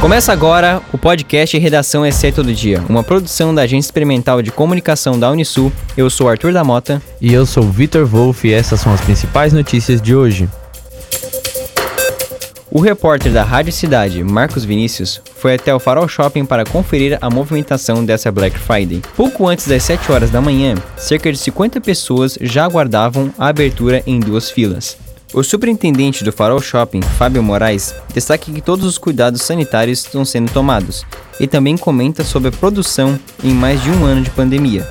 Começa agora o podcast Redação SE Todo Dia, uma produção da Agência Experimental de Comunicação da Unisul. Eu sou Arthur da Mota. E eu sou Vitor Wolff e essas são as principais notícias de hoje. O repórter da Rádio Cidade, Marcos Vinícius, foi até o Farol Shopping para conferir a movimentação dessa Black Friday. Pouco antes das 7 horas da manhã, cerca de 50 pessoas já aguardavam a abertura em duas filas. O superintendente do Farol Shopping, Fábio Moraes, destaca que todos os cuidados sanitários estão sendo tomados e também comenta sobre a produção em mais de um ano de pandemia.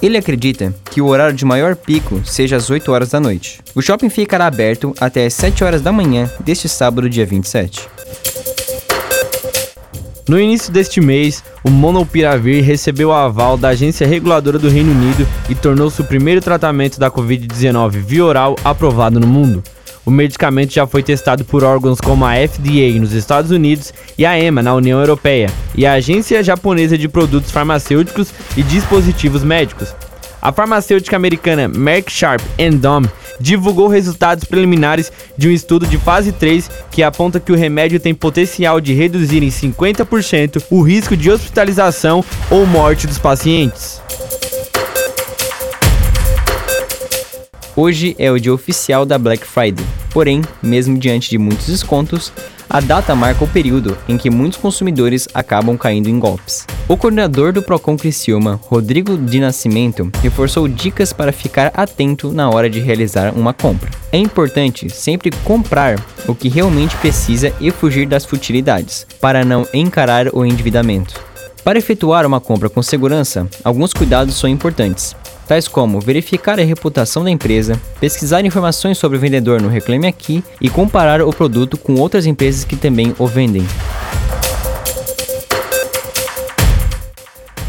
Ele acredita que o horário de maior pico seja às 8 horas da noite. O shopping ficará aberto até às 7 horas da manhã deste sábado, dia 27. No início deste mês, o Monopiravir recebeu o aval da Agência Reguladora do Reino Unido e tornou-se o primeiro tratamento da Covid-19 via oral aprovado no mundo. O medicamento já foi testado por órgãos como a FDA nos Estados Unidos e a EMA na União Europeia e a Agência Japonesa de Produtos Farmacêuticos e Dispositivos Médicos. A farmacêutica americana Merck Sharp Dohme divulgou resultados preliminares de um estudo de fase 3 que aponta que o remédio tem potencial de reduzir em 50% o risco de hospitalização ou morte dos pacientes. Hoje é o dia oficial da Black Friday, porém, mesmo diante de muitos descontos, a data marca o período em que muitos consumidores acabam caindo em golpes. O coordenador do Procon Criciúma, Rodrigo de Nascimento, reforçou dicas para ficar atento na hora de realizar uma compra. É importante sempre comprar o que realmente precisa e fugir das futilidades, para não encarar o endividamento. Para efetuar uma compra com segurança, alguns cuidados são importantes tais como verificar a reputação da empresa, pesquisar informações sobre o vendedor no Reclame Aqui e comparar o produto com outras empresas que também o vendem.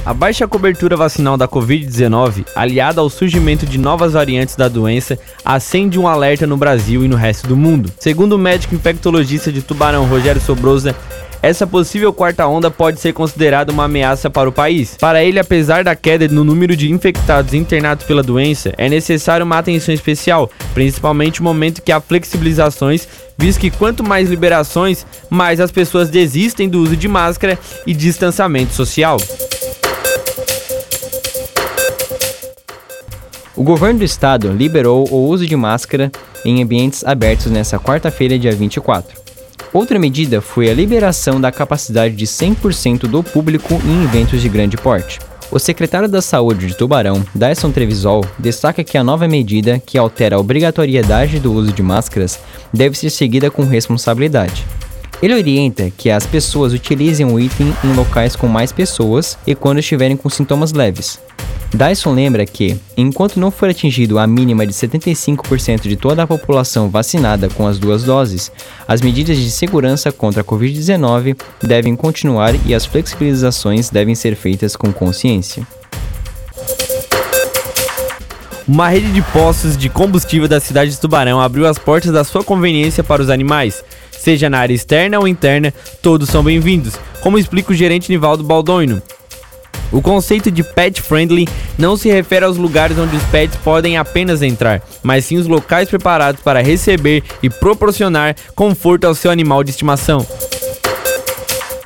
A baixa cobertura vacinal da Covid-19, aliada ao surgimento de novas variantes da doença, acende um alerta no Brasil e no resto do mundo. Segundo o médico infectologista de Tubarão, Rogério Sobrosa, essa possível quarta onda pode ser considerada uma ameaça para o país. Para ele, apesar da queda no número de infectados internados pela doença, é necessário uma atenção especial, principalmente no momento que há flexibilizações, visto que quanto mais liberações, mais as pessoas desistem do uso de máscara e distanciamento social. O governo do estado liberou o uso de máscara em ambientes abertos nesta quarta-feira, dia 24. Outra medida foi a liberação da capacidade de 100% do público em eventos de grande porte. O secretário da Saúde de Tubarão, Dyson Trevisol, destaca que a nova medida, que altera a obrigatoriedade do uso de máscaras, deve ser seguida com responsabilidade. Ele orienta que as pessoas utilizem o item em locais com mais pessoas e quando estiverem com sintomas leves, Dyson lembra que, enquanto não for atingido a mínima de 75% de toda a população vacinada com as duas doses, as medidas de segurança contra a Covid-19 devem continuar e as flexibilizações devem ser feitas com consciência. Uma rede de postos de combustível da cidade de Tubarão abriu as portas da sua conveniência para os animais. Seja na área externa ou interna, todos são bem-vindos, como explica o gerente Nivaldo Baldoino. O conceito de pet friendly não se refere aos lugares onde os pets podem apenas entrar, mas sim os locais preparados para receber e proporcionar conforto ao seu animal de estimação.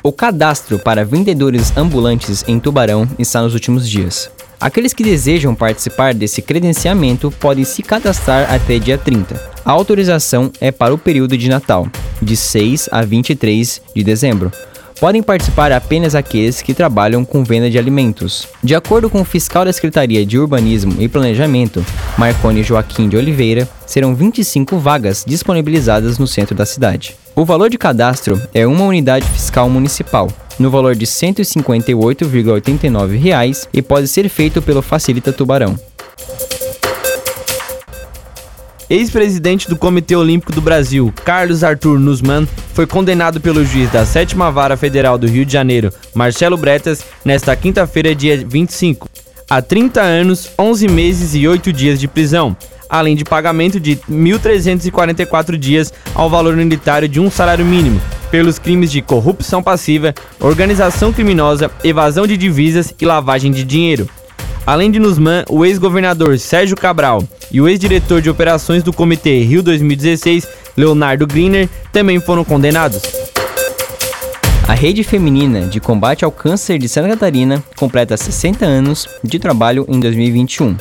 O cadastro para vendedores ambulantes em Tubarão está nos últimos dias. Aqueles que desejam participar desse credenciamento podem se cadastrar até dia 30. A autorização é para o período de Natal, de 6 a 23 de dezembro, podem participar apenas aqueles que trabalham com venda de alimentos. De acordo com o fiscal da Secretaria de Urbanismo e Planejamento, Marconi Joaquim de Oliveira, serão 25 vagas disponibilizadas no centro da cidade. O valor de cadastro é uma unidade fiscal municipal, no valor de R$ 158,89 e pode ser feito pelo Facilita Tubarão. Ex-presidente do Comitê Olímpico do Brasil, Carlos Arthur Nussmann, foi condenado pelo juiz da 7 Vara Federal do Rio de Janeiro, Marcelo Bretas, nesta quinta-feira, dia 25, a 30 anos, 11 meses e 8 dias de prisão, além de pagamento de 1.344 dias ao valor unitário de um salário mínimo, pelos crimes de corrupção passiva, organização criminosa, evasão de divisas e lavagem de dinheiro. Além de Nusman, o ex-governador Sérgio Cabral e o ex-diretor de operações do Comitê Rio 2016, Leonardo Griner, também foram condenados. A Rede Feminina de Combate ao Câncer de Santa Catarina completa 60 anos de trabalho em 2021.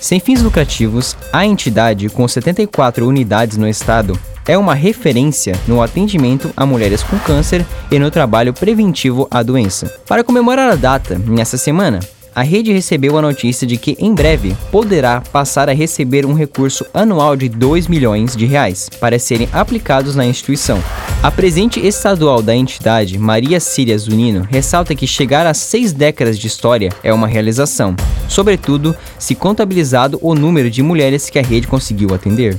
Sem fins lucrativos, a entidade, com 74 unidades no estado, é uma referência no atendimento a mulheres com câncer e no trabalho preventivo à doença. Para comemorar a data, nessa semana, a rede recebeu a notícia de que em breve poderá passar a receber um recurso anual de 2 milhões de reais para serem aplicados na instituição. A presidente estadual da entidade, Maria Síria Zunino, ressalta que chegar a seis décadas de história é uma realização, sobretudo se contabilizado o número de mulheres que a rede conseguiu atender.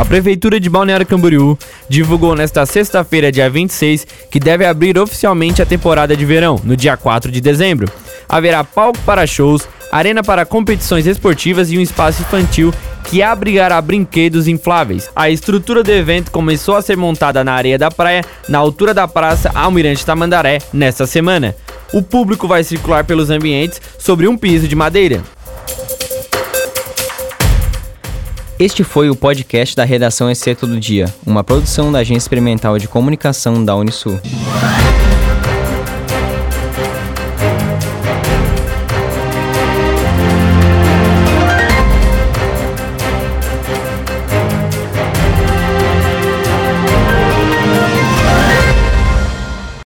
A Prefeitura de Balneário Camboriú divulgou nesta sexta-feira, dia 26, que deve abrir oficialmente a temporada de verão, no dia 4 de dezembro. Haverá palco para shows, arena para competições esportivas e um espaço infantil que abrigará brinquedos infláveis. A estrutura do evento começou a ser montada na areia da praia, na altura da Praça Almirante Tamandaré, nesta semana. O público vai circular pelos ambientes sobre um piso de madeira. Este foi o podcast da Redação EC Todo Dia, uma produção da Agência Experimental de Comunicação da Unisul.